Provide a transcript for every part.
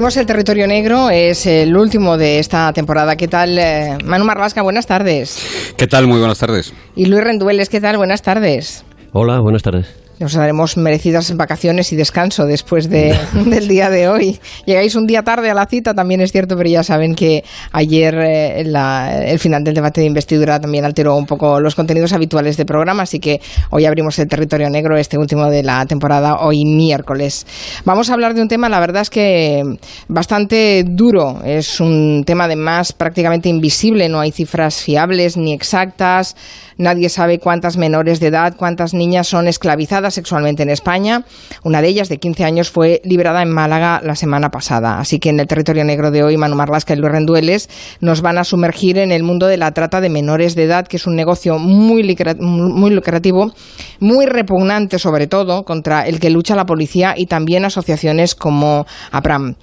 Abrimos el territorio negro, es el último de esta temporada. ¿Qué tal? Eh, Manu Marlasca, buenas tardes. ¿Qué tal? Muy buenas tardes. Y Luis Rendueles, ¿qué tal? Buenas tardes. Hola, buenas tardes. Nos daremos merecidas vacaciones y descanso después de, del día de hoy. Llegáis un día tarde a la cita, también es cierto, pero ya saben que ayer eh, el final del debate de investidura también alteró un poco los contenidos habituales del programa, así que hoy abrimos el territorio negro, este último de la temporada, hoy miércoles. Vamos a hablar de un tema, la verdad es que bastante duro, es un tema además prácticamente invisible, no hay cifras fiables ni exactas, nadie sabe cuántas menores de edad, cuántas niñas son esclavizadas sexualmente en España. Una de ellas, de 15 años, fue liberada en Málaga la semana pasada. Así que en el territorio negro de hoy, Manu Marlasca y Luis Rendueles nos van a sumergir en el mundo de la trata de menores de edad, que es un negocio muy, muy lucrativo, muy repugnante sobre todo, contra el que lucha la policía y también asociaciones como APRAM.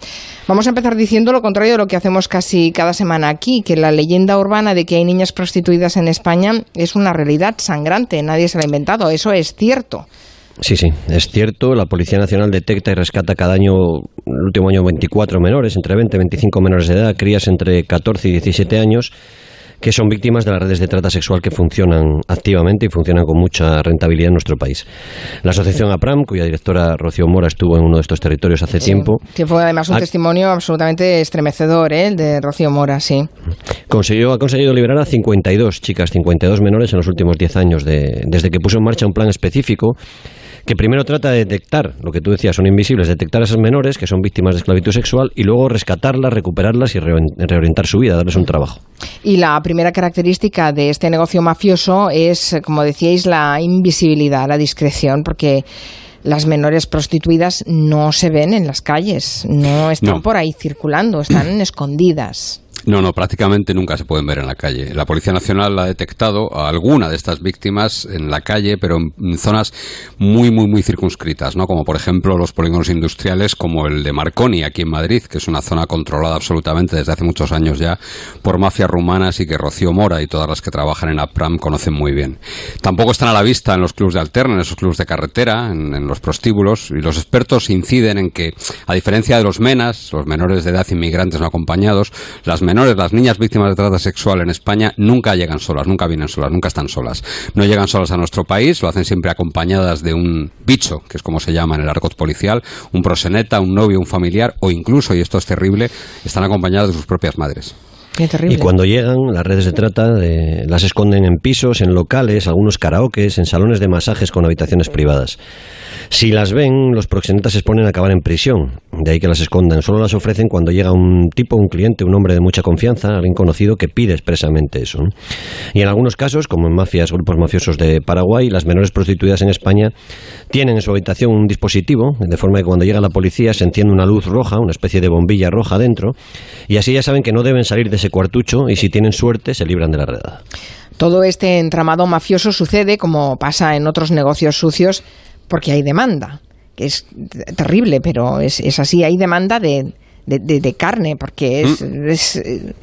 Vamos a empezar diciendo lo contrario de lo que hacemos casi cada semana aquí, que la leyenda urbana de que hay niñas prostituidas en España es una realidad sangrante, nadie se la ha inventado, eso es cierto. Sí, sí, es cierto. La Policía Nacional detecta y rescata cada año, el último año, 24 menores, entre 20 y 25 menores de edad, crías entre 14 y 17 años, que son víctimas de las redes de trata sexual que funcionan activamente y funcionan con mucha rentabilidad en nuestro país. La asociación APRAM, cuya directora Rocío Mora estuvo en uno de estos territorios hace tiempo. Que fue además un testimonio absolutamente estremecedor, ¿eh? el de Rocío Mora, sí. Consiguió, ha conseguido liberar a 52 chicas, 52 menores en los últimos 10 años, de, desde que puso en marcha un plan específico que primero trata de detectar, lo que tú decías, son invisibles, detectar a esas menores que son víctimas de esclavitud sexual y luego rescatarlas, recuperarlas y reorientar su vida, darles un trabajo. Y la primera característica de este negocio mafioso es, como decíais, la invisibilidad, la discreción, porque las menores prostituidas no se ven en las calles, no están por ahí circulando, están escondidas. No, no, prácticamente nunca se pueden ver en la calle. La Policía Nacional ha detectado a alguna de estas víctimas en la calle, pero en zonas muy, muy, muy circunscritas, ¿no? Como por ejemplo los polígonos industriales como el de Marconi, aquí en Madrid, que es una zona controlada absolutamente desde hace muchos años ya por mafias rumanas y que Rocío Mora y todas las que trabajan en APRAM conocen muy bien. Tampoco están a la vista en los clubes de alterna, en esos clubes de carretera, en, en los prostíbulos, y los expertos inciden en que, a diferencia de los MENAS, los menores de edad inmigrantes no acompañados, las menores las niñas víctimas de trata sexual en España, nunca llegan solas, nunca vienen solas, nunca están solas. No llegan solas a nuestro país, lo hacen siempre acompañadas de un bicho, que es como se llama en el argot policial, un proseneta, un novio, un familiar, o incluso, y esto es terrible, están acompañadas de sus propias madres. Y cuando llegan, las redes de trata las esconden en pisos, en locales, algunos karaokes, en salones de masajes con habitaciones privadas. Si las ven, los proxenetas se exponen a acabar en prisión, de ahí que las escondan. Solo las ofrecen cuando llega un tipo, un cliente, un hombre de mucha confianza, alguien conocido que pide expresamente eso. Y en algunos casos, como en mafias, grupos mafiosos de Paraguay, las menores prostituidas en España tienen en su habitación un dispositivo, de forma que cuando llega la policía se enciende una luz roja, una especie de bombilla roja dentro, y así ya saben que no deben salir de ese cuartucho y si tienen suerte se libran de la redada. Todo este entramado mafioso sucede, como pasa en otros negocios sucios, porque hay demanda, que es terrible, pero es, es así, hay demanda de, de, carne, porque es, mm. es eh,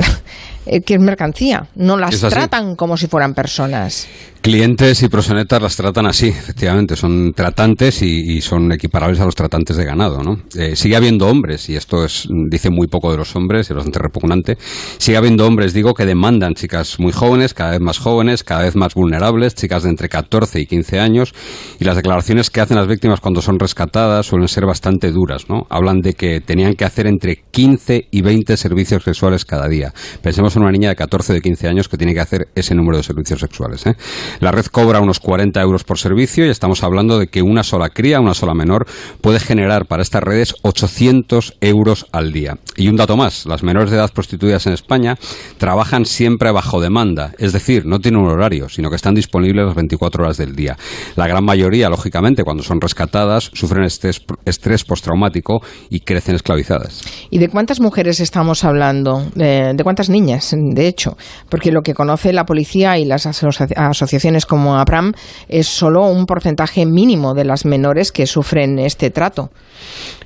que es mercancía, no las tratan como si fueran personas. Clientes y prosenetas las tratan así, efectivamente, son tratantes y, son equiparables a los tratantes de ganado, ¿no? Eh, sigue habiendo hombres, y esto es, dice muy poco de los hombres, es bastante repugnante, sigue habiendo hombres, digo, que demandan chicas muy jóvenes, cada vez más jóvenes, cada vez más vulnerables, chicas de entre 14 y 15 años, y las declaraciones que hacen las víctimas cuando son rescatadas suelen ser bastante duras, ¿no? Hablan de que tenían que hacer entre 15 y 20 servicios sexuales cada día. Pensemos en una niña de 14 o de 15 años que tiene que hacer ese número de servicios sexuales, ¿eh? La red cobra unos 40 euros por servicio y estamos hablando de que una sola cría, una sola menor, puede generar para estas redes 800 euros al día. Y un dato más, las menores de edad prostituidas en España trabajan siempre bajo demanda, es decir, no tienen un horario, sino que están disponibles las 24 horas del día. La gran mayoría, lógicamente, cuando son rescatadas, sufren estrés, estrés postraumático y crecen esclavizadas. ¿Y de cuántas mujeres estamos hablando? ¿De, de cuántas niñas, de hecho? Porque lo que conoce la policía y las asociaciones como APRAM es solo un porcentaje mínimo de las menores que sufren este trato.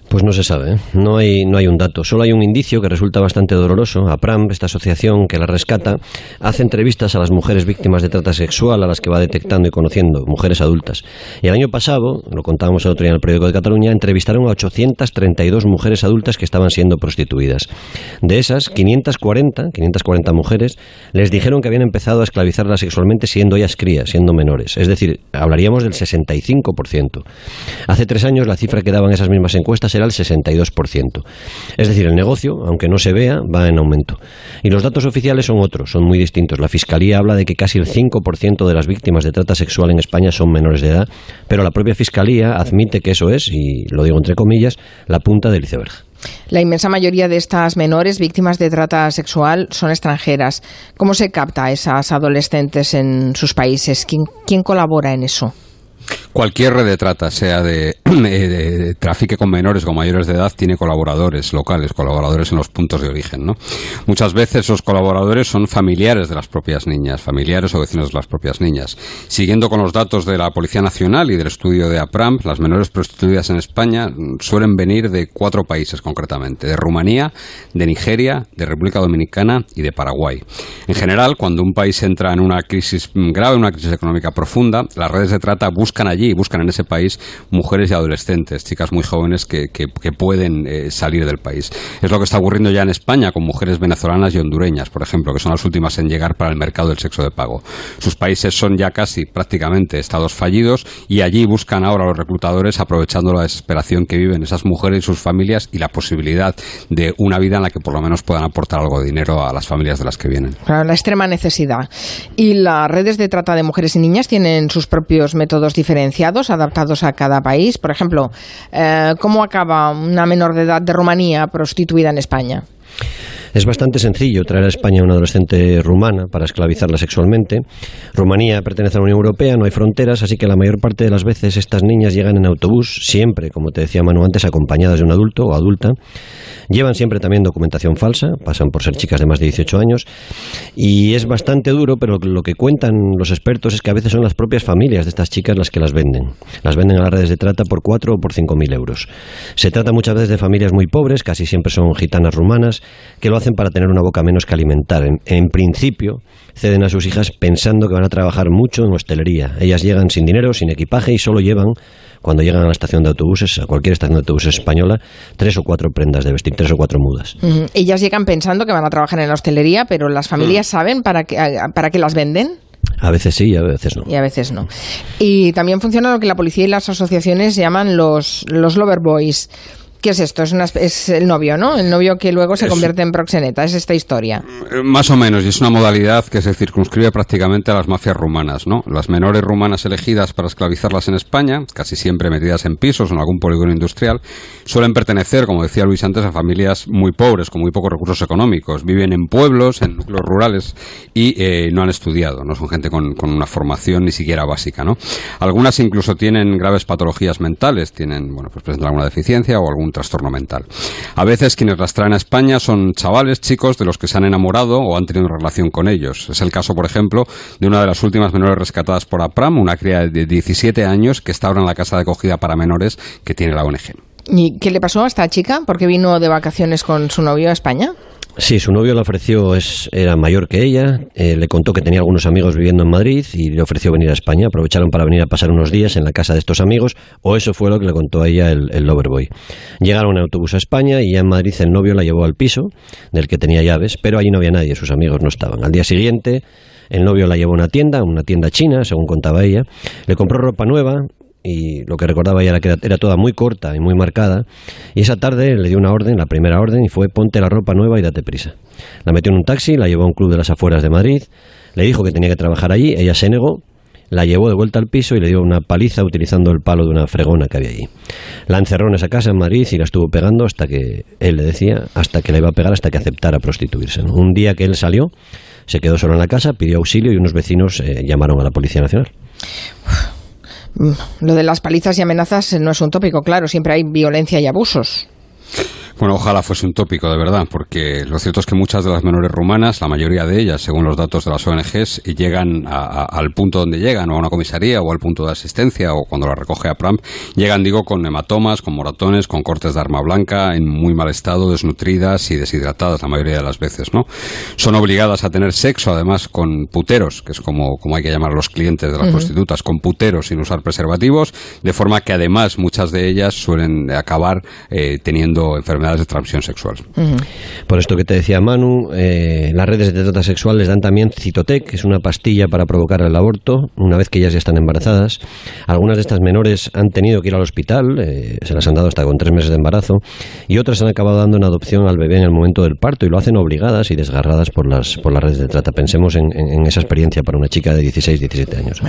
Pues no se sabe, ¿eh? no, hay, no hay un dato. Solo hay un indicio que resulta bastante doloroso. APRAM, esta asociación que la rescata, hace entrevistas a las mujeres víctimas de trata sexual a las que va detectando y conociendo, mujeres adultas. Y el año pasado, lo contábamos el otro día en el periódico de Cataluña, entrevistaron a 832 mujeres adultas que estaban siendo prostituidas. De esas, 540, 540 mujeres les dijeron que habían empezado a esclavizarlas sexualmente siendo ellas crías, siendo menores. Es decir, hablaríamos del 65%. Hace tres años la cifra que daban esas mismas encuestas era el 62%. Es decir, el negocio, aunque no se vea, va en aumento. Y los datos oficiales son otros, son muy distintos. La Fiscalía habla de que casi el 5% de las víctimas de trata sexual en España son menores de edad, pero la propia Fiscalía admite que eso es, y lo digo entre comillas, la punta del iceberg. La inmensa mayoría de estas menores víctimas de trata sexual son extranjeras. ¿Cómo se capta a esas adolescentes en sus países? quién colabora en eso? Cualquier red de trata, sea de, de, con menores o mayores de edad, tiene colaboradores locales, colaboradores en los puntos de origen. ¿no? Muchas veces esos colaboradores son familiares de las propias niñas, familiares o vecinos de las propias niñas. Siguiendo con los datos de la Policía Nacional y del estudio de APRAM, las menores prostituidas en España suelen venir de cuatro países concretamente, de Rumanía, de Nigeria, de República Dominicana y de Paraguay. En general, cuando un país entra en una crisis grave, una crisis económica profunda, las redes de trata buscan allí y buscan en ese país mujeres y adolescentes, chicas muy jóvenes que, que, pueden eh, salir del país. Es lo que está ocurriendo ya en España con mujeres venezolanas y hondureñas, por ejemplo, que son las últimas en llegar para el mercado del sexo de pago. Sus países son ya casi prácticamente estados fallidos y allí buscan ahora los reclutadores aprovechando la desesperación que viven esas mujeres y sus familias y la posibilidad de una vida en la que por lo menos puedan aportar algo de dinero a las familias de las que vienen. La extrema necesidad. Y las redes de trata de mujeres y niñas tienen sus propios métodos diferenciados, adaptados a cada país. Por ejemplo, eh, ¿cómo acaba una menor de edad de Rumanía prostituida en España? Es bastante sencillo traer a España a una adolescente rumana para esclavizarla sexualmente. Rumanía pertenece a la Unión Europea, no hay fronteras, así que la mayor parte de las veces estas niñas llegan en autobús, siempre, como te decía Manu antes, acompañadas de un adulto o adulta. Llevan siempre también documentación falsa, pasan por ser chicas de más de 18 años y es bastante duro, pero lo que cuentan los expertos es que a veces son las propias familias de estas chicas las que las venden. Las venden a las redes de trata por 4 o por 5 mil euros. Se trata muchas veces de familias muy pobres, casi siempre son gitanas rumanas, que lo hacen para tener una boca menos que alimentar. En, principio, ceden a sus hijas pensando que van a trabajar mucho en hostelería. Ellas llegan sin dinero, sin equipaje y solo llevan, cuando llegan a la estación de autobuses, a cualquier estación de autobuses española, tres o cuatro prendas de vestir, tres o cuatro mudas. Ellas llegan pensando que van a trabajar en la hostelería, pero las familias mm. saben para qué, para qué las venden. A veces sí y a veces no. Y a veces no. Y también funciona lo que la policía y las asociaciones llaman los, los lover boys ¿Qué es esto? Es, es, el novio, ¿no? El novio que luego se convierte en proxeneta. Es esta historia. Eh, más o menos, y es una modalidad que se circunscribe prácticamente a las mafias rumanas, ¿no? Las menores rumanas elegidas para esclavizarlas en España, casi siempre metidas en pisos o en algún polígono industrial, suelen pertenecer, como decía Luis antes, a familias muy pobres, con muy pocos recursos económicos. Viven en pueblos, en núcleos rurales y eh, no han estudiado, no son gente con, con, una formación ni siquiera básica, ¿no? Algunas incluso tienen graves patologías mentales, tienen, bueno, pues presentan alguna deficiencia o algún trastorno mental. A veces quienes las traen a España son chavales, chicos de los que se han enamorado o han tenido relación con ellos. Es el caso, por ejemplo, de una de las últimas menores rescatadas por APRAM, una cría de 17 años que está ahora en la casa de acogida para menores que tiene la ONG. ¿Y qué le pasó a esta chica? ¿Por qué vino de vacaciones con su novio a España? Sí, su novio le ofreció, era mayor que ella, eh, le contó que tenía algunos amigos viviendo en Madrid y le ofreció venir a España. Aprovecharon para venir a pasar unos días en la casa de estos amigos, o eso fue lo que le contó a ella el, el Loverboy. Llegaron en autobús a España y ya en Madrid el novio la llevó al piso, del que tenía llaves, pero allí no había nadie, sus amigos no estaban. Al día siguiente, el novio la llevó a una tienda, una tienda china, según contaba ella, le compró ropa nueva, y lo que recordaba ella era que era, toda muy corta y muy marcada. Y esa tarde le dio una orden, la primera orden, y fue ponte la ropa nueva y date prisa. La metió en un taxi, la llevó a un club de las afueras de Madrid, le dijo que tenía que trabajar allí, ella se negó, la llevó de vuelta al piso y le dio una paliza utilizando el palo de una fregona que había allí. La encerró en esa casa en Madrid y la estuvo pegando hasta que, él le decía, hasta que la iba a pegar hasta que aceptara prostituirse. Un día que él salió, se quedó solo en la casa, pidió auxilio y unos vecinos eh, llamaron a la Policía Nacional. Lo de las palizas y amenazas no es un tópico, claro, siempre hay violencia y abusos. Bueno, ojalá fuese un tópico, de verdad, porque lo cierto es que muchas de las menores rumanas, la mayoría de ellas, según los datos de las ONGs, llegan al punto donde llegan, o a una comisaría, o al punto de asistencia, o cuando la recoge a PRAM, llegan, digo, con hematomas, con moratones, con cortes de arma blanca, en muy mal estado, desnutridas y deshidratadas la mayoría de las veces, ¿no? Son obligadas a tener sexo, además, con puteros, que es como, como hay que llamar a los clientes de las prostitutas, con puteros sin usar preservativos, de forma que además muchas de ellas suelen acabar eh, teniendo enfermedades de transmisión sexual. Por esto que te decía Manu, eh, las redes de trata sexual les dan también Citotec, que es una pastilla para provocar el aborto una vez que ellas ya están embarazadas. Algunas de estas menores han tenido que ir al hospital, eh, se las han dado hasta con tres meses de embarazo, y otras han acabado dando una adopción al bebé en el momento del parto y lo hacen obligadas y desgarradas por las, por las redes de trata. Pensemos en, esa experiencia para una chica de 16, 17 años.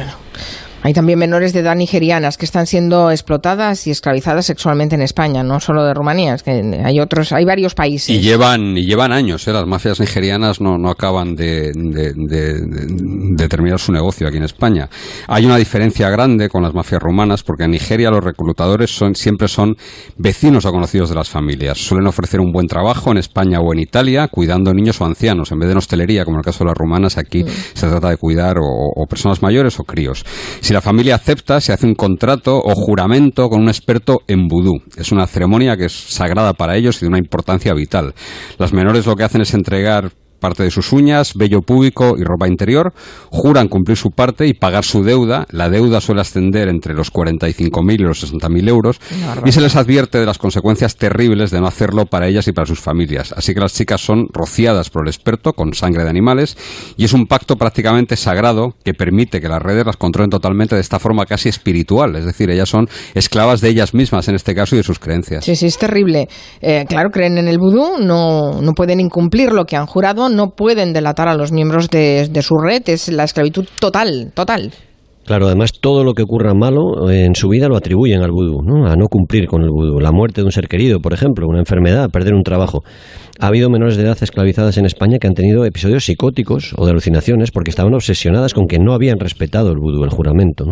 Hay también menores de edad nigerianas que están siendo explotadas y esclavizadas sexualmente en España, no solo de Rumanía, es que hay otros, hay varios países. Y llevan, y llevan años, ¿eh? las mafias nigerianas no, no acaban de, de, terminar su negocio aquí en España. Hay una diferencia grande con las mafias rumanas porque en Nigeria los reclutadores son, siempre son vecinos o conocidos de las familias. Suelen ofrecer un buen trabajo en España o en Italia cuidando niños o ancianos. En vez de en hostelería, como en el caso de las rumanas, aquí mm. se trata de cuidar o, o personas mayores o críos. Si la familia acepta, se hace un contrato o juramento con un experto en vudú. Es una ceremonia que es sagrada para ellos y de una importancia vital. Las menores lo que hacen es entregar parte de sus uñas, vello púbico y ropa interior, juran cumplir su parte y pagar su deuda. La deuda suele ascender entre los 45.000 y los 60.000 euros y se les advierte de las consecuencias terribles de no hacerlo para ellas y para sus familias. Así que las chicas son rociadas por el experto con sangre de animales y es un pacto prácticamente sagrado que permite que las redes las controlen totalmente de esta forma casi espiritual. Es decir, ellas son esclavas de ellas mismas en este caso y de sus creencias. Sí, sí, es terrible. Eh, claro, creen en el vudú, no, no pueden incumplir lo que han jurado no pueden delatar a los miembros de, su red, es la esclavitud total, total. Claro, además todo lo que ocurra malo en su vida lo atribuyen al vudú, ¿no? a no cumplir con el vudú. La muerte de un ser querido, por ejemplo, una enfermedad, perder un trabajo. Ha habido menores de edad esclavizadas en España que han tenido episodios psicóticos o de alucinaciones porque estaban obsesionadas con que no habían respetado el vudú, el juramento.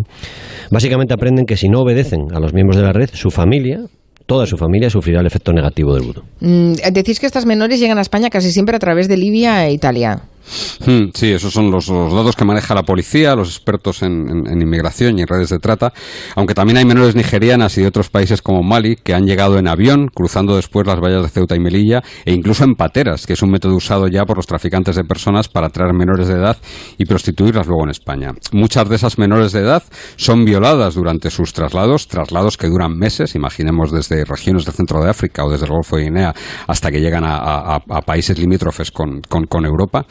Básicamente aprenden que si no obedecen a los miembros de la red, su familia toda su familia sufrirá el efecto negativo del vudú. Mm, decís que estas menores llegan a España casi siempre a través de Libia e Italia. Hmm, sí, esos son los, datos que maneja la policía, los expertos en, inmigración y en redes de trata, aunque también hay menores nigerianas y de otros países como Mali que han llegado en avión, cruzando después las vallas de Ceuta y Melilla, e incluso en pateras, que es un método usado ya por los traficantes de personas para traer menores de edad y prostituirlas luego en España. Muchas de esas menores de edad son violadas durante sus traslados, traslados que duran meses, imaginemos desde regiones del centro de África o desde el Golfo de Guinea hasta que llegan a, países limítrofes con Europa.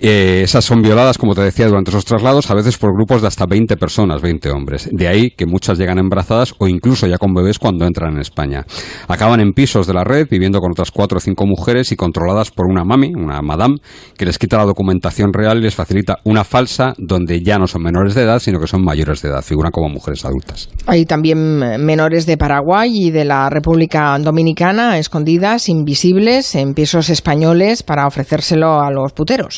Eh, esas son violadas, como te decía, durante esos traslados, a veces por grupos de hasta 20 personas, 20 hombres. De ahí que muchas llegan embarazadas o incluso ya con bebés cuando entran en España. Acaban en pisos de la red, viviendo con otras cuatro o cinco mujeres y controladas por una mami, una madame, que les quita la documentación real y les facilita una falsa donde ya no son menores de edad, sino que son mayores de edad, figuran como mujeres adultas. Hay también menores de Paraguay y de la República Dominicana escondidas, invisibles, en pisos españoles para ofrecérselo a los puteros.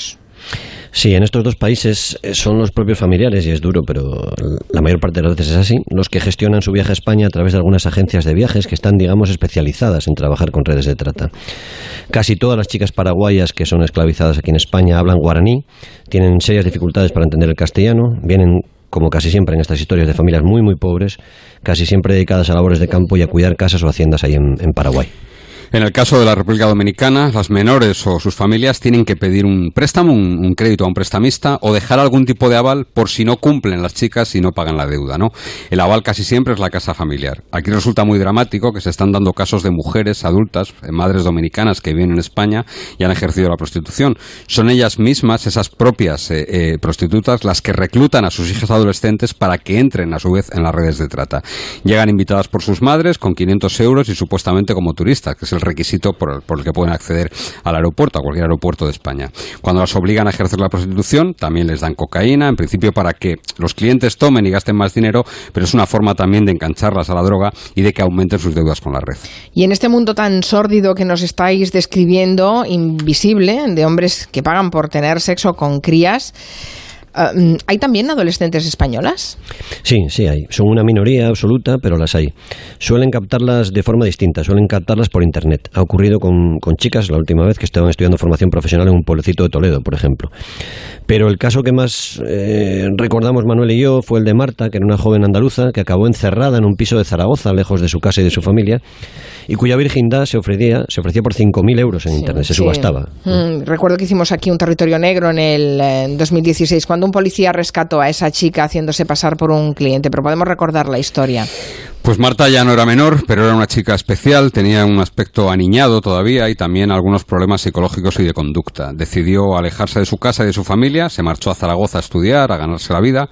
Sí, en estos dos países eh, son los propios familiares, y es duro, pero la mayor parte de las veces es así, los que gestionan su viaje a España a través de algunas agencias de viajes que están, digamos, especializadas en trabajar con redes de trata. Casi todas las chicas paraguayas que son esclavizadas aquí en España hablan guaraní, tienen serias dificultades para entender el castellano, vienen como casi siempre en estas historias de familias muy muy pobres, casi siempre dedicadas a labores de campo y a cuidar casas o haciendas ahí en Paraguay. En el caso de la República Dominicana, las menores o sus familias tienen que pedir un préstamo, un, crédito a un prestamista o dejar algún tipo de aval por si no cumplen las chicas y no pagan la deuda, ¿no? El aval casi siempre es la casa familiar. Aquí resulta muy dramático que se están dando casos de mujeres adultas, eh, madres dominicanas que viven en España y han ejercido la prostitución. Son ellas mismas, esas propias eh, eh, prostitutas, las que reclutan a sus hijas adolescentes para que entren a su vez en las redes de trata. Llegan invitadas por sus madres con 500 euros y supuestamente como turistas, que es el requisito por, el que pueden acceder al aeropuerto, a cualquier aeropuerto de España. Cuando las obligan a ejercer la prostitución, también les dan cocaína, en principio para que los clientes tomen y gasten más dinero, pero es una forma también de engancharlas a la droga y de que aumenten sus deudas con la red. Y en este mundo tan sórdido que nos estáis describiendo, invisible, de hombres que pagan por tener sexo con crías, Ah, mm, ¿Hay también adolescentes españolas? Sí, sí hay. Son una minoría absoluta, pero las hay. Suelen captarlas de forma distinta, suelen captarlas por Internet. Ha ocurrido con, chicas la última vez que estaban estudiando formación profesional en un pueblecito de Toledo, por ejemplo. Pero el caso que más eh, recordamos Manuel y yo fue el de Marta, que era una joven andaluza que acabó encerrada en un piso de Zaragoza, lejos de su casa y de su familia, y cuya virginidad se ofrecía, se ofrecía por 5.000 euros en Internet, se subastaba. Mm, recuerdo que hicimos aquí un territorio negro en el 2016, cuando un policía rescató a esa chica haciéndose pasar por un cliente, pero podemos recordar la historia. Pues Marta ya no era menor, pero era una chica especial, tenía un aspecto aniñado todavía y también algunos problemas psicológicos y de conducta. Decidió alejarse de su casa y de su familia, se marchó a Zaragoza a estudiar, a ganarse la vida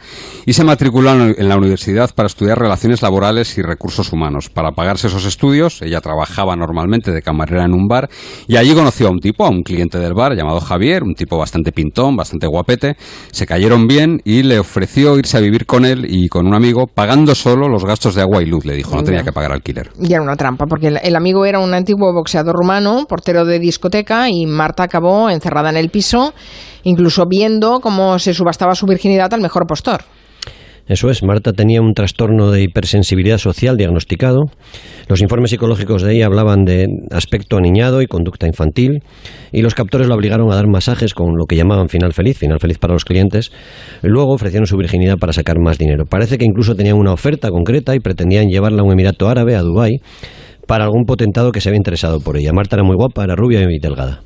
y se matriculó en la universidad para estudiar relaciones laborales y recursos humanos. Para pagarse esos estudios, ella trabajaba normalmente de camarera en un bar y allí conoció a un tipo, a un cliente del bar llamado Javier, un tipo bastante pintón, bastante guapete. Se cayeron bien y le ofreció irse a vivir con él y con un amigo pagando solo los gastos de agua y luz le dijo, no tenía que pagar alquiler. Y era una trampa, porque el, amigo era un antiguo boxeador rumano, portero de discoteca, y Marta acabó encerrada en el piso, incluso viendo cómo se subastaba su virginidad al mejor postor. Eso es, Marta tenía un trastorno de hipersensibilidad social diagnosticado. Los informes psicológicos de ella hablaban de aspecto aniñado y conducta infantil, y los captores la obligaron a dar masajes con lo que llamaban final feliz, final feliz para los clientes. Luego ofrecieron su virginidad para sacar más dinero. Parece que incluso tenían una oferta concreta y pretendían llevarla a un Emirato Árabe, a Dubái, para algún potentado que se había interesado por ella. Marta era muy guapa, era rubia y delgada.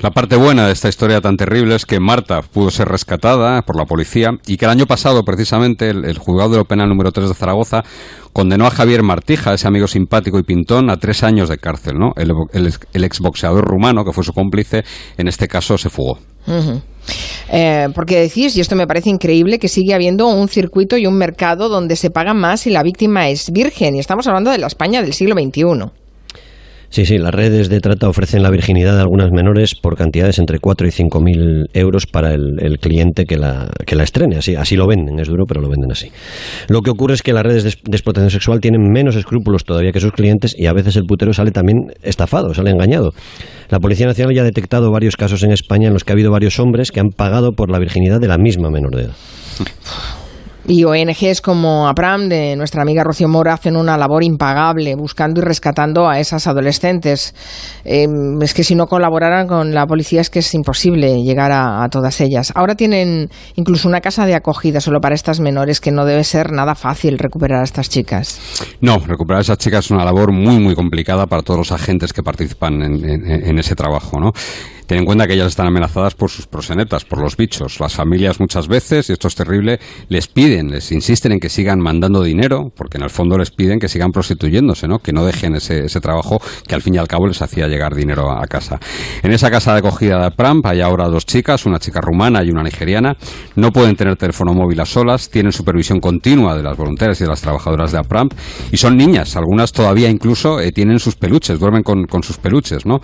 La parte buena de esta historia tan terrible es que Marta pudo ser rescatada por la policía y que el año pasado, precisamente, el, juzgado de lo penal número 3 de Zaragoza condenó a Javier Martija, ese amigo simpático y pintón, a tres años de cárcel. ¿no? El, el, exboxeador rumano, que fue su cómplice, en este caso se fugó. Eh, porque decís, y esto me parece increíble, que sigue habiendo un circuito y un mercado donde se paga más si la víctima es virgen. Y estamos hablando de la España del siglo XXI. Sí, sí, las redes de trata ofrecen la virginidad de algunas menores por cantidades entre 4 y 5 mil euros para el, cliente que la, que la estrene. Así, así lo venden, es duro, pero lo venden así. Lo que ocurre es que las redes de, explotación sexual tienen menos escrúpulos todavía que sus clientes y a veces el putero sale también estafado, sale engañado. La Policía Nacional ya ha detectado varios casos en España en los que ha habido varios hombres que han pagado por la virginidad de la misma menor de edad. Y ONGs como APRAM de nuestra amiga Rocío Mora hacen una labor impagable buscando y rescatando a esas adolescentes. Em, es que si no colaboraran con la policía es que es imposible llegar a, todas ellas. Ahora tienen incluso una casa de acogida solo para estas menores que no debe ser nada fácil recuperar a estas chicas. No, recuperar a esas chicas es una labor muy muy complicada para todos los agentes que participan en, en ese trabajo, ¿no? Ten en cuenta que ellas están amenazadas por sus prosenetas, por los bichos. Las familias muchas veces, y esto es terrible, les piden, les insisten en que sigan mandando dinero, porque en el fondo les piden que sigan prostituyéndose, ¿no? que no dejen ese, trabajo que al fin y al cabo les hacía llegar dinero a, casa. En esa casa de acogida de Pramp hay ahora dos chicas, una chica rumana y una nigeriana. No pueden tener teléfono móvil a solas, tienen supervisión continua de las voluntarias y de las trabajadoras de APRAMP y son niñas, algunas todavía incluso eh, tienen sus peluches, duermen con, con, sus peluches, ¿no?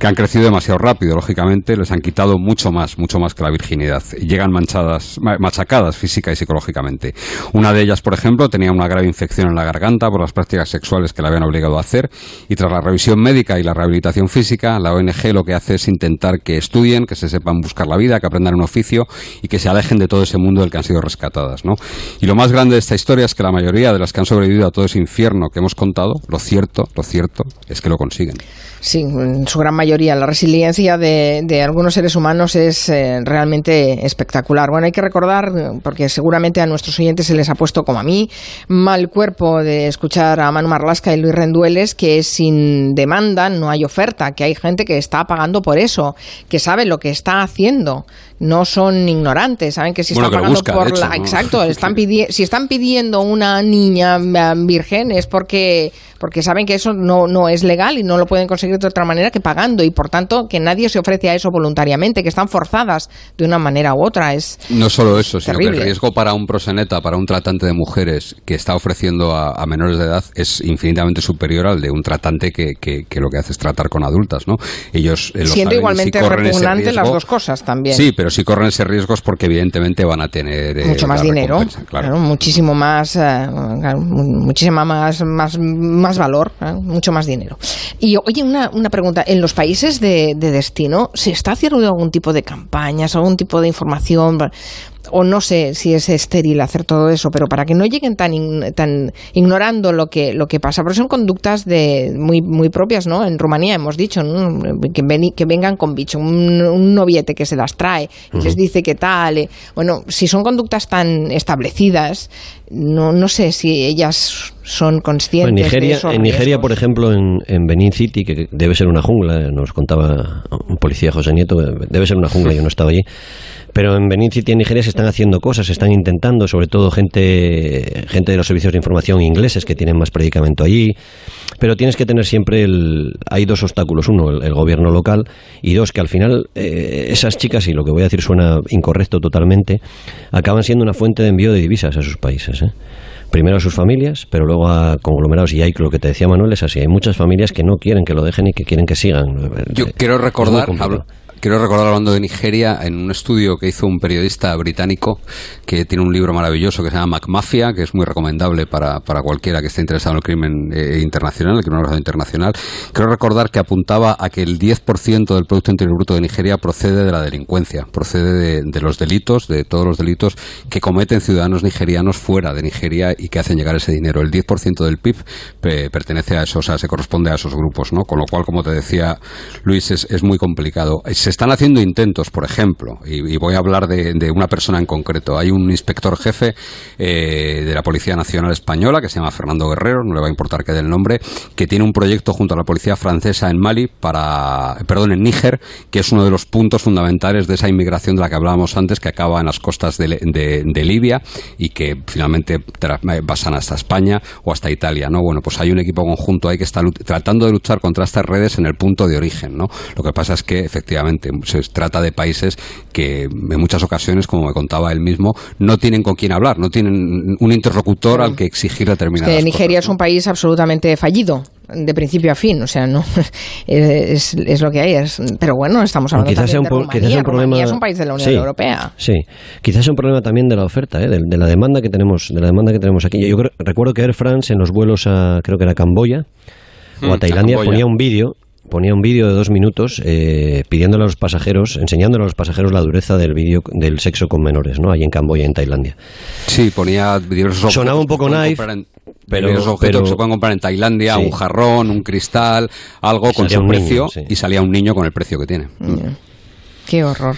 que han crecido demasiado rápido lógicamente, les han quitado mucho más, mucho más que la virginidad. Llegan manchadas, machacadas física y psicológicamente. Una de ellas, por ejemplo, tenía una grave infección en la garganta por las prácticas sexuales que la habían obligado a hacer y tras la revisión médica y la rehabilitación física, la ONG lo que hace es intentar que estudien, que se sepan buscar la vida, que aprendan un oficio y que se alejen de todo ese mundo del que han sido rescatadas. ¿no? Y lo más grande de esta historia es que la mayoría de las que han sobrevivido a todo ese infierno que hemos contado, lo cierto, lo cierto es que lo consiguen. Sí, en su gran mayoría. La resiliencia de, algunos seres humanos es eh, realmente espectacular. Bueno, hay que recordar, porque seguramente a nuestros oyentes se les ha puesto, como a mí, mal cuerpo de escuchar a Manu Marlasca y Luis Rendueles, que sin demanda no hay oferta, que hay gente que está pagando por eso, que sabe lo que está haciendo no son ignorantes, saben que si están pagando por la... Exacto, están si están pidiendo una niña eh, virgen es porque, porque saben que eso no, no es legal y no lo pueden conseguir de otra manera que pagando y por tanto que nadie se ofrece a eso voluntariamente, que están forzadas de una manera u otra. Es no solo eso, sino que el riesgo para un proseneta, para un tratante de mujeres que está ofreciendo a, menores de edad es infinitamente superior al de un tratante que, que, lo que hace es tratar con adultas, ¿no? Ellos eh, Siendo igualmente repugnantes las dos cosas también. Sí, pero si corren ese riesgo es porque evidentemente van a tener eh, mucho más dinero, claro. muchísimo más, eh, muchísima más, más, más valor, eh, mucho más dinero. Y oye, una, una pregunta, ¿en los países de, de destino se está haciendo algún tipo de campañas, algún tipo de información? O no sé si es estéril hacer todo eso, pero para que no lleguen tan, tan ignorando lo que, lo que pasa, porque son conductas de muy, muy propias, ¿no? En Rumanía hemos dicho, que, que, vengan con bicho, un, noviete que se las trae y les dice que tal. Eh, bueno, si son conductas tan establecidas, no, no sé si ellas son conscientes en Nigeria, de. En Nigeria, por ejemplo, en, en, Benin City, que debe ser una jungla, nos contaba un policía José Nieto, debe ser una jungla, yo no estaba allí. Pero en Benin City, en Nigeria, se están haciendo cosas, se están intentando, sobre todo gente, gente de los servicios de información ingleses que tienen más predicamento allí. Pero tienes que tener siempre el. Hay dos obstáculos. Uno, el, gobierno local. Y dos, que al final eh, esas chicas, y lo que voy a decir suena incorrecto totalmente, acaban siendo una fuente de envío de divisas a sus países. ¿eh? Primero a sus familias, pero luego a conglomerados. Y hay lo que te decía Manuel es así. Hay muchas familias que no quieren que lo dejen y que quieren que sigan. Yo quiero recordar, Quiero recordar hablando de Nigeria en un estudio que hizo un periodista británico que tiene un libro maravilloso que se llama MacMafia, que es muy recomendable para, para cualquiera que esté interesado en el crimen eh, internacional, el crimen organizado internacional. Quiero recordar que apuntaba a que el 10% del Producto Interior Bruto de Nigeria procede de la delincuencia, procede de, los delitos, de todos los delitos que cometen ciudadanos nigerianos fuera de Nigeria y que hacen llegar ese dinero. El 10% del PIB pertenece a eso, o sea, se corresponde a esos grupos, ¿no? Con lo cual, como te decía Luis, es, es muy complicado se están haciendo intentos, por ejemplo, y, voy a hablar de, una persona en concreto. Hay un inspector jefe eh, de la Policía Nacional Española que se llama Fernando Guerrero, no le va a importar que dé el nombre, que tiene un proyecto junto a la policía francesa en Mali para, perdón, en Níger, que es uno de los puntos fundamentales de esa inmigración de la que hablábamos antes, que acaba en las costas de, Libia y que finalmente pasan hasta España o hasta Italia, ¿no? Bueno, pues hay un equipo conjunto ahí que está tratando de luchar contra estas redes en el punto de origen, ¿no? Lo que pasa es que efectivamente se trata de países que en muchas ocasiones, como me contaba él mismo, no tienen con quién hablar, no tienen un interlocutor al que exigir determinadas es que Nigeria es un país absolutamente fallido de principio a fin, o sea, no es, es lo que hay, es, pero bueno, estamos hablando quizás sea un, de quizás un problema, es un país de la Unión Europea. Sí, quizás es un problema también de la oferta, ¿eh? de, la demanda que tenemos, de la demanda que tenemos aquí. Yo recuerdo que Air France en los vuelos a creo que era Camboya o a mm, Tailandia ponía un vídeo ponía un vídeo de dos minutos eh, pidiéndole a los pasajeros, enseñándole a los pasajeros la dureza del vídeo del sexo con menores, ¿no? Allí en Camboya, en Tailandia. Sí, ponía diversos Sonaba un poco knife, pero, los objetos que se pueden comprar en Tailandia, un jarrón, un cristal, algo con su precio, y salía un niño con el precio que tiene. Qué horror.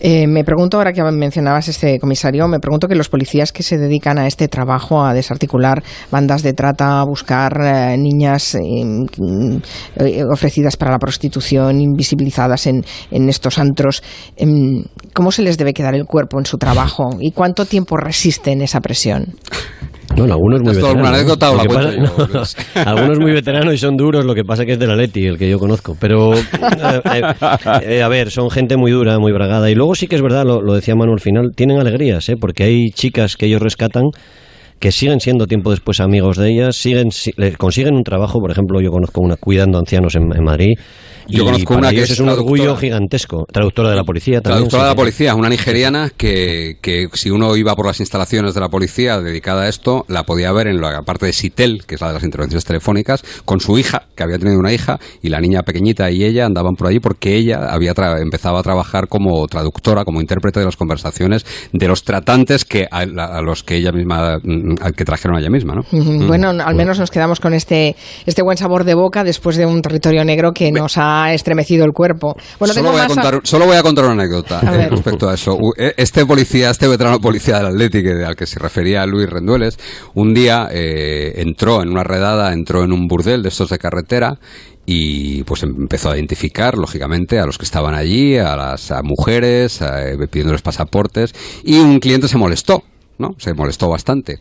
Eh, me pregunto, ahora que mencionabas este comisario, me pregunto que los policías que se dedican a este trabajo, a desarticular bandas de trata, a buscar eh, niñas eh, ofrecidas para la prostitución, invisibilizadas en, en estos antros, em, ¿cómo se les debe quedar el cuerpo en su trabajo? ¿Y cuánto tiempo resisten esa presión? Bueno, algunos muy veteranos. algunos muy veteranos y son duros, lo que pasa que es de la Leti, el que yo conozco. Pero, eh, eh, eh, a ver, son gente muy dura, muy bragada. Y luego sí que es verdad, lo, lo decía Manu al final, tienen alegrías, ¿eh? porque hay chicas que ellos rescatan que siguen siendo tiempo después amigos de ellas, siguen, consiguen un trabajo, por ejemplo, yo conozco una cuidando ancianos en, Madrid. Yo conozco una que es, un orgullo gigantesco, traductora de la policía también. Traductora de la policía, una nigeriana que, que si uno iba por las instalaciones de la policía dedicada a esto, la podía ver en la parte de Sitel, que es la de las intervenciones telefónicas, con su hija, que había tenido una hija, y la niña pequeñita y ella andaban por allí porque ella había empezado a trabajar como traductora, como intérprete de las conversaciones de los tratantes que a los que ella misma mm, que trajeron allá misma, ¿no? Bueno, al menos nos quedamos con este, este buen sabor de boca después de un territorio negro que nos ha estremecido el cuerpo. Bueno, solo, voy a contar, solo voy a contar una anécdota eh, respecto a eso. E, este policía, este veterano policía del Atlético al que se refería Luis Rendueles, un día eh, entró en una redada, entró en un burdel de estos de carretera y pues empezó a identificar lógicamente a los que estaban allí, a las mujeres, eh, pidiéndoles pasaportes y un cliente se molestó ¿no? Se molestó bastante.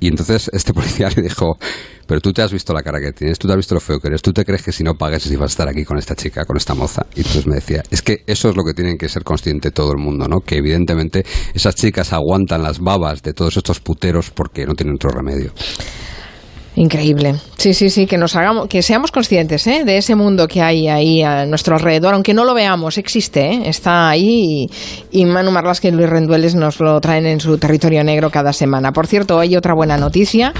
Y entonces este policía le dijo, pero tú te has visto la cara que tienes, tú te has visto lo feo que eres, tú te crees que si no pagas si vas a estar aquí con esta chica, con esta moza. Y entonces me decía, es que eso es lo que tienen que ser consciente todo el mundo, ¿no? Que evidentemente esas chicas aguantan las babas de todos estos puteros porque no tienen otro remedio. Increíble. Sí, sí, sí, que nos hagamos, que seamos conscientes ¿eh? de ese mundo que hay ahí a nuestro alrededor, aunque no lo veamos, existe, ¿eh? está ahí y, y Manu Marlasque y Luis Rendueles nos lo traen en su territorio negro cada semana. Por cierto, hay otra buena noticia.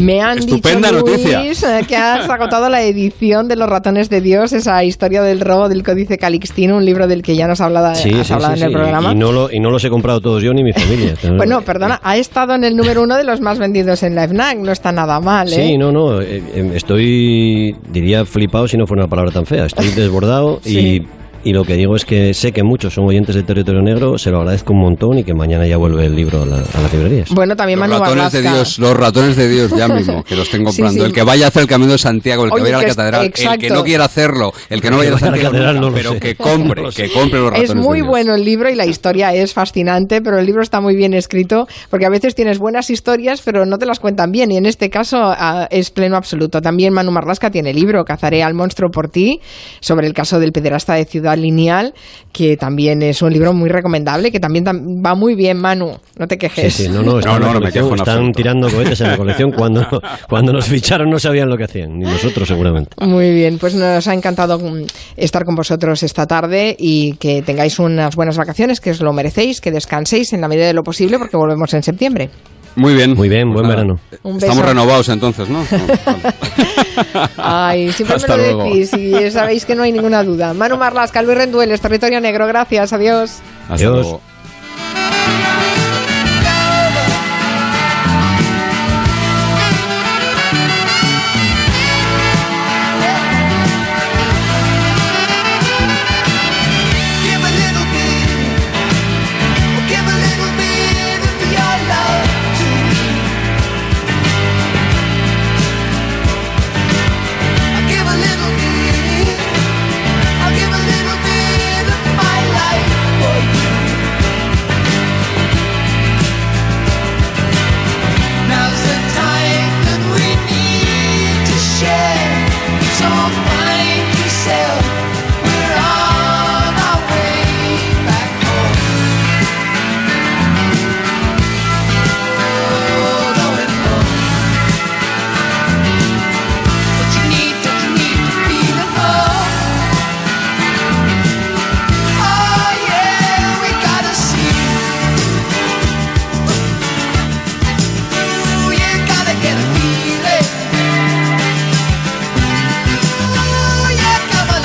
Me han Estupenda dicho, noticia. Luis, eh, que has agotado la edición de Los ratones de Dios, esa historia del robo del Códice Calixtino, un libro del que ya nos ha hablado, Sí, has sí, hablado sí, en el sí. programa. Y no, lo, y no los he comprado todos yo ni mi familia. Bueno, perdona, ha estado en el número uno de los más vendidos en la FNAC, no está nada mal, ¿eh? Sí, no, no. eh, eh, estoy, diría, flipado si no fuera una palabra tan fea. Estoy desbordado y, y lo que digo es que sé que muchos son oyentes de Territorio Negro, se lo agradezco un montón y que mañana ya vuelve el libro a, la- a las librerías. Bueno, también Los Manu ratones de Marlasca. Dios, los ratones de Dios ya mismo, que los estén Sí, comprando. sí. El que vaya a hacer el camino de Santiago, el que Oye, vaya a la catedral, el que exacto. no quiera hacerlo, el que no vaya vaya a la catedral, nunca, no lo pero sé. que compre, No que compre los ratones Es de muy Dios. bueno el libro y la historia es fascinante, pero el libro está muy bien escrito porque a veces tienes buenas historias, pero no te las cuentan bien y en este caso es pleno absoluto. También Manu Marlasca tiene libro, Cazaré al monstruo por ti, sobre el caso del pederasta de Ciudad Lineal, que también es un libro muy recomendable, que también tam- va muy bien, Manu, no te Sí, quejes. sí, no, no, No, me quejo están absoluto. tirando cohetes en la colección cuando, cuando nos ficharon no sabían lo que hacían, ni nosotros seguramente. Muy bien, pues nos ha encantado estar con vosotros esta tarde y que tengáis unas buenas vacaciones, que os lo merecéis, que descanséis en la medida de lo posible porque volvemos en septiembre. Muy bien. Muy bien, buen nada. verano. Un Estamos beso. renovados entonces, ¿no? Ay, siempre Hasta me lo luego. decís y sabéis que no hay ninguna duda. Manu Marlasca, Luis Rendueles, Territorio Negro, gracias, adiós. Hasta Adiós. luego.